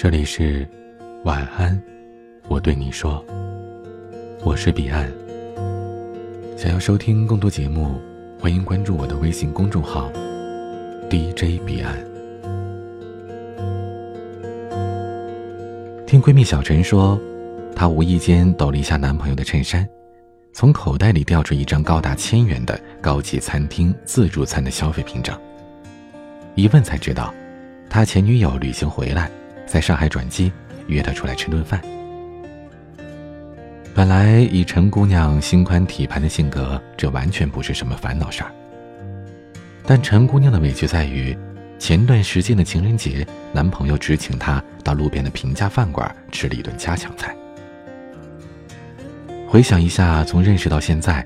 这里是晚安，我对你说，我是彼岸。想要收听更多节目，欢迎关注我的微信公众号 DJ 彼岸。听闺蜜小陈说，她无意间抖了一下男朋友的衬衫，从口袋里掉出一张高达千元的高级餐厅自助餐的消费凭证。一问才知道，他前女友旅行回来。在上海转机，约她出来吃顿饭。本来以陈姑娘心宽体盘的性格，这完全不是什么烦恼事儿。但陈姑娘的委屈在于，前段时间的情人节，男朋友只请她到路边的平价饭馆吃了一顿家常菜。回想一下，从认识到现在，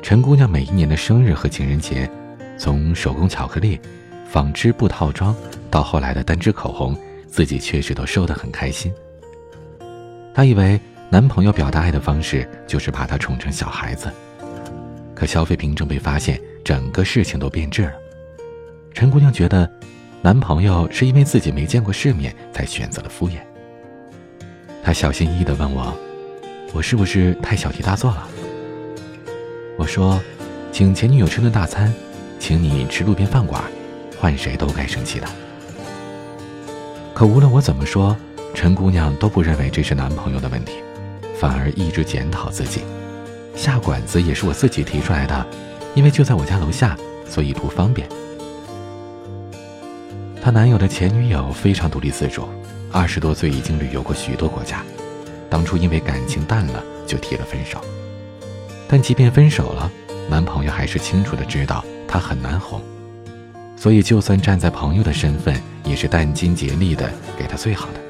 陈姑娘每一年的生日和情人节，从手工巧克力、纺织布套装，到后来的单支口红。自己确实都收得很开心。她以为男朋友表达爱的方式就是把她宠成小孩子，可消费凭证被发现，整个事情都变质了。陈姑娘觉得，男朋友是因为自己没见过世面才选择了敷衍。她小心翼翼地问我：“我是不是太小题大做了？”我说：“请前女友吃顿大餐，请你吃路边饭馆，换谁都该生气的。”可无论我怎么说，陈姑娘都不认为这是男朋友的问题，反而一直检讨自己。下馆子也是我自己提出来的，因为就在我家楼下，所以图方便。她男友的前女友非常独立自主，二十多岁已经旅游过许多国家，当初因为感情淡了就提了分手。但即便分手了，男朋友还是清楚的知道她很难哄。所以，就算站在朋友的身份，也是殚精竭力的给他最好的。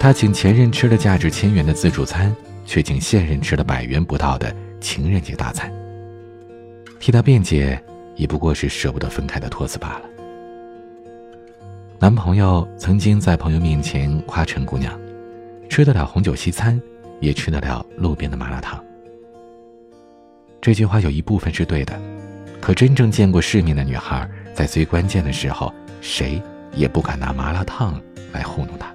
他请前任吃了价值千元的自助餐，却请现任吃了百元不到的情人节大餐。替他辩解，也不过是舍不得分开的托词罢了。男朋友曾经在朋友面前夸陈姑娘，吃得了红酒西餐，也吃得了路边的麻辣烫。这句话有一部分是对的。可真正见过世面的女孩，在最关键的时候，谁也不敢拿麻辣烫来糊弄她。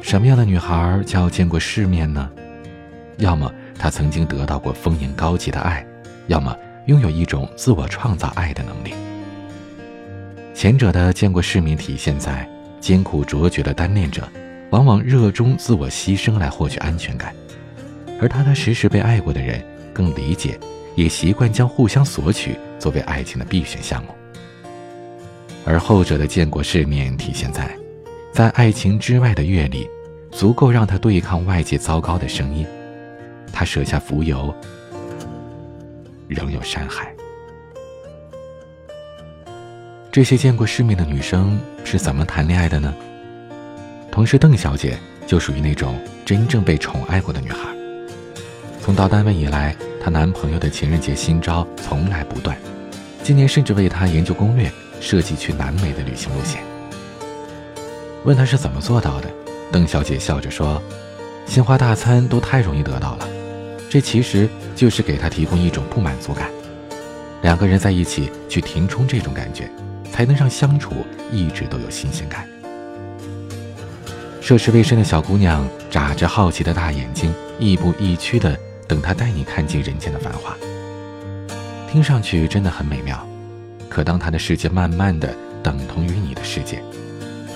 什么样的女孩叫见过世面呢？要么她曾经得到过丰盈高级的爱，要么拥有一种自我创造爱的能力。前者的见过世面，体现在艰苦卓绝的单恋者，往往热衷自我牺牲来获取安全感，而踏踏实实被爱过的人，更理解。也习惯将互相索取作为爱情的必选项目，而后者的见过世面体现在，在爱情之外的阅历，足够让他对抗外界糟糕的声音。他舍下浮游，仍有山海。这些见过世面的女生是怎么谈恋爱的呢？同事邓小姐就属于那种真正被宠爱过的女孩。从到单位以来。她男朋友的情人节新招从来不断，今年甚至为她研究攻略，设计去南美的旅行路线。问她是怎么做到的，邓小姐笑着说：“鲜花大餐都太容易得到了，这其实就是给她提供一种不满足感。两个人在一起去填充这种感觉，才能让相处一直都有新鲜感。”涉世未深的小姑娘眨着好奇的大眼睛，亦步亦趋的。等他带你看尽人间的繁华，听上去真的很美妙。可当他的世界慢慢的等同于你的世界，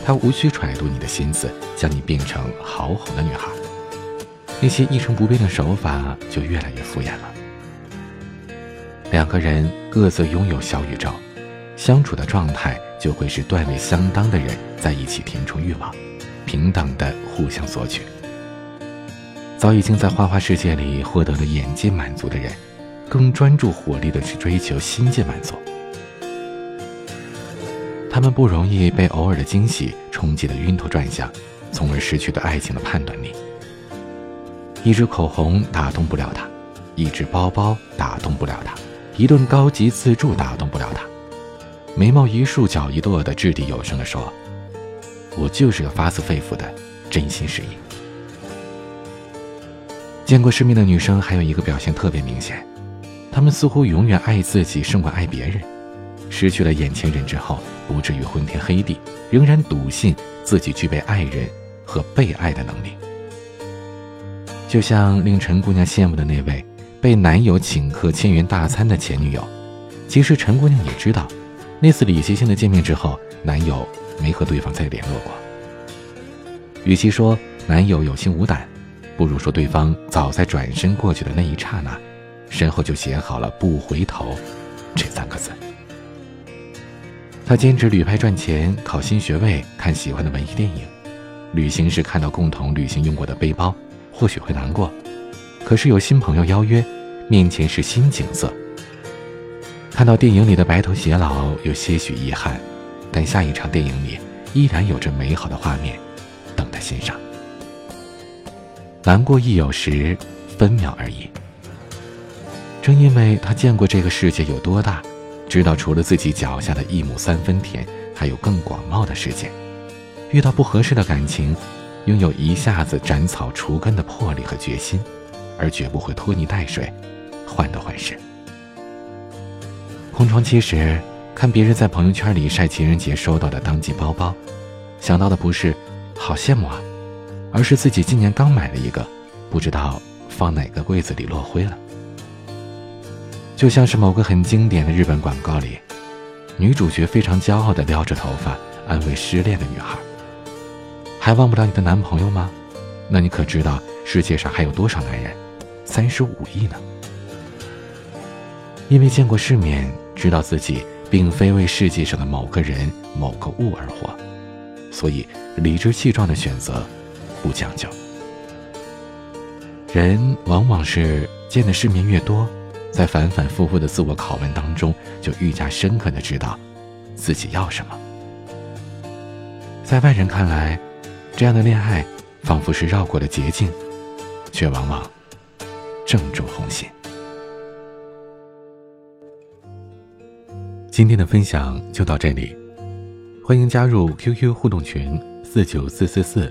他无需揣度你的心思，将你变成好哄的女孩，那些一成不变的手法就越来越敷衍了。两个人各自拥有小宇宙，相处的状态就会是段位相当的人在一起填充欲望，平等的互相索取。早已经在花花世界里获得了眼界满足的人，更专注火力的去追求心界满足。他们不容易被偶尔的惊喜冲击得晕头转向，从而失去对爱情的判断力。一支口红打动不了他，一只包包打动不了他，一顿高级自助打动不了他。眉毛一竖，脚一跺的掷地有声地说：“我就是个发自肺腑的真心实意。”见过世面的女生还有一个表现特别明显，她们似乎永远爱自己胜过爱别人。失去了眼前人之后，不至于昏天黑地，仍然笃信自己具备爱人和被爱的能力。就像令陈姑娘羡慕的那位被男友请客千元大餐的前女友，其实陈姑娘也知道，那次礼节性的见面之后，男友没和对方再联络过。与其说男友有心无胆，不如说对方早在转身过去的那一刹那，身后就写好了“不回头”这三个字。他兼职旅拍赚钱，考新学位，看喜欢的文艺电影。旅行时看到共同旅行用过的背包，或许会难过。可是有新朋友邀约，面前是新景色。看到电影里的白头偕老，有些许遗憾，但下一场电影里依然有着美好的画面等待欣赏。难过亦有时，分秒而已。正因为他见过这个世界有多大。知道除了自己脚下的一亩三分田，还有更广袤的世界。遇到不合适的感情，拥有一下子斩草除根的魄力和决心，而绝不会拖泥带水，患得患失。空窗期时，看别人在朋友圈里晒情人节收到的当季包包，想到的不是“好羡慕啊”，而是自己今年刚买了一个，不知道放哪个柜子里落灰了。就像是某个很经典的日本广告里，女主角非常骄傲地撩着头发，安慰失恋的女孩：“还忘不了你的男朋友吗？那你可知道世界上还有多少男人？三十五亿呢？”因为见过世面，知道自己并非为世界上的某个人、某个物而活，所以理直气壮的选择，不将就。人往往是见的世面越多。在反反复复的自我拷问当中，就愈加深刻的知道自己要什么。在外人看来，这样的恋爱仿佛是绕过了捷径，却往往正中红心。今天的分享就到这里，欢迎加入 QQ 互动群四九四四四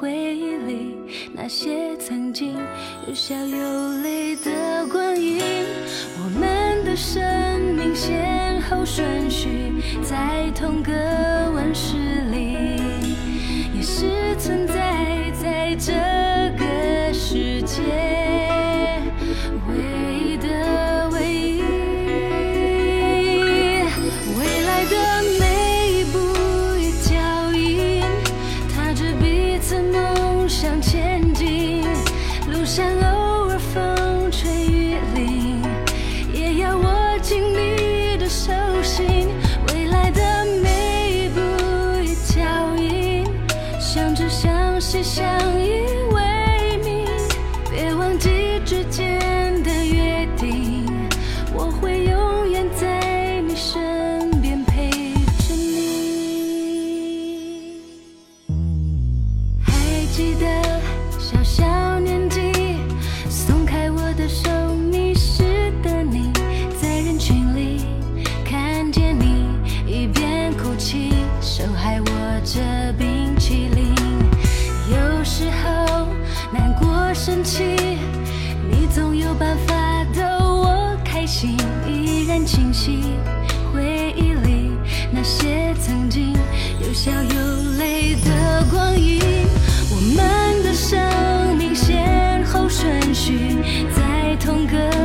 回忆里那些曾经有笑有泪的光阴，我们的生命先后顺序在同个温室里，也是存善恶你总有办法逗我开心依然清晰回忆里那些曾经有笑有泪的光阴。我们的生命先后顺序在同个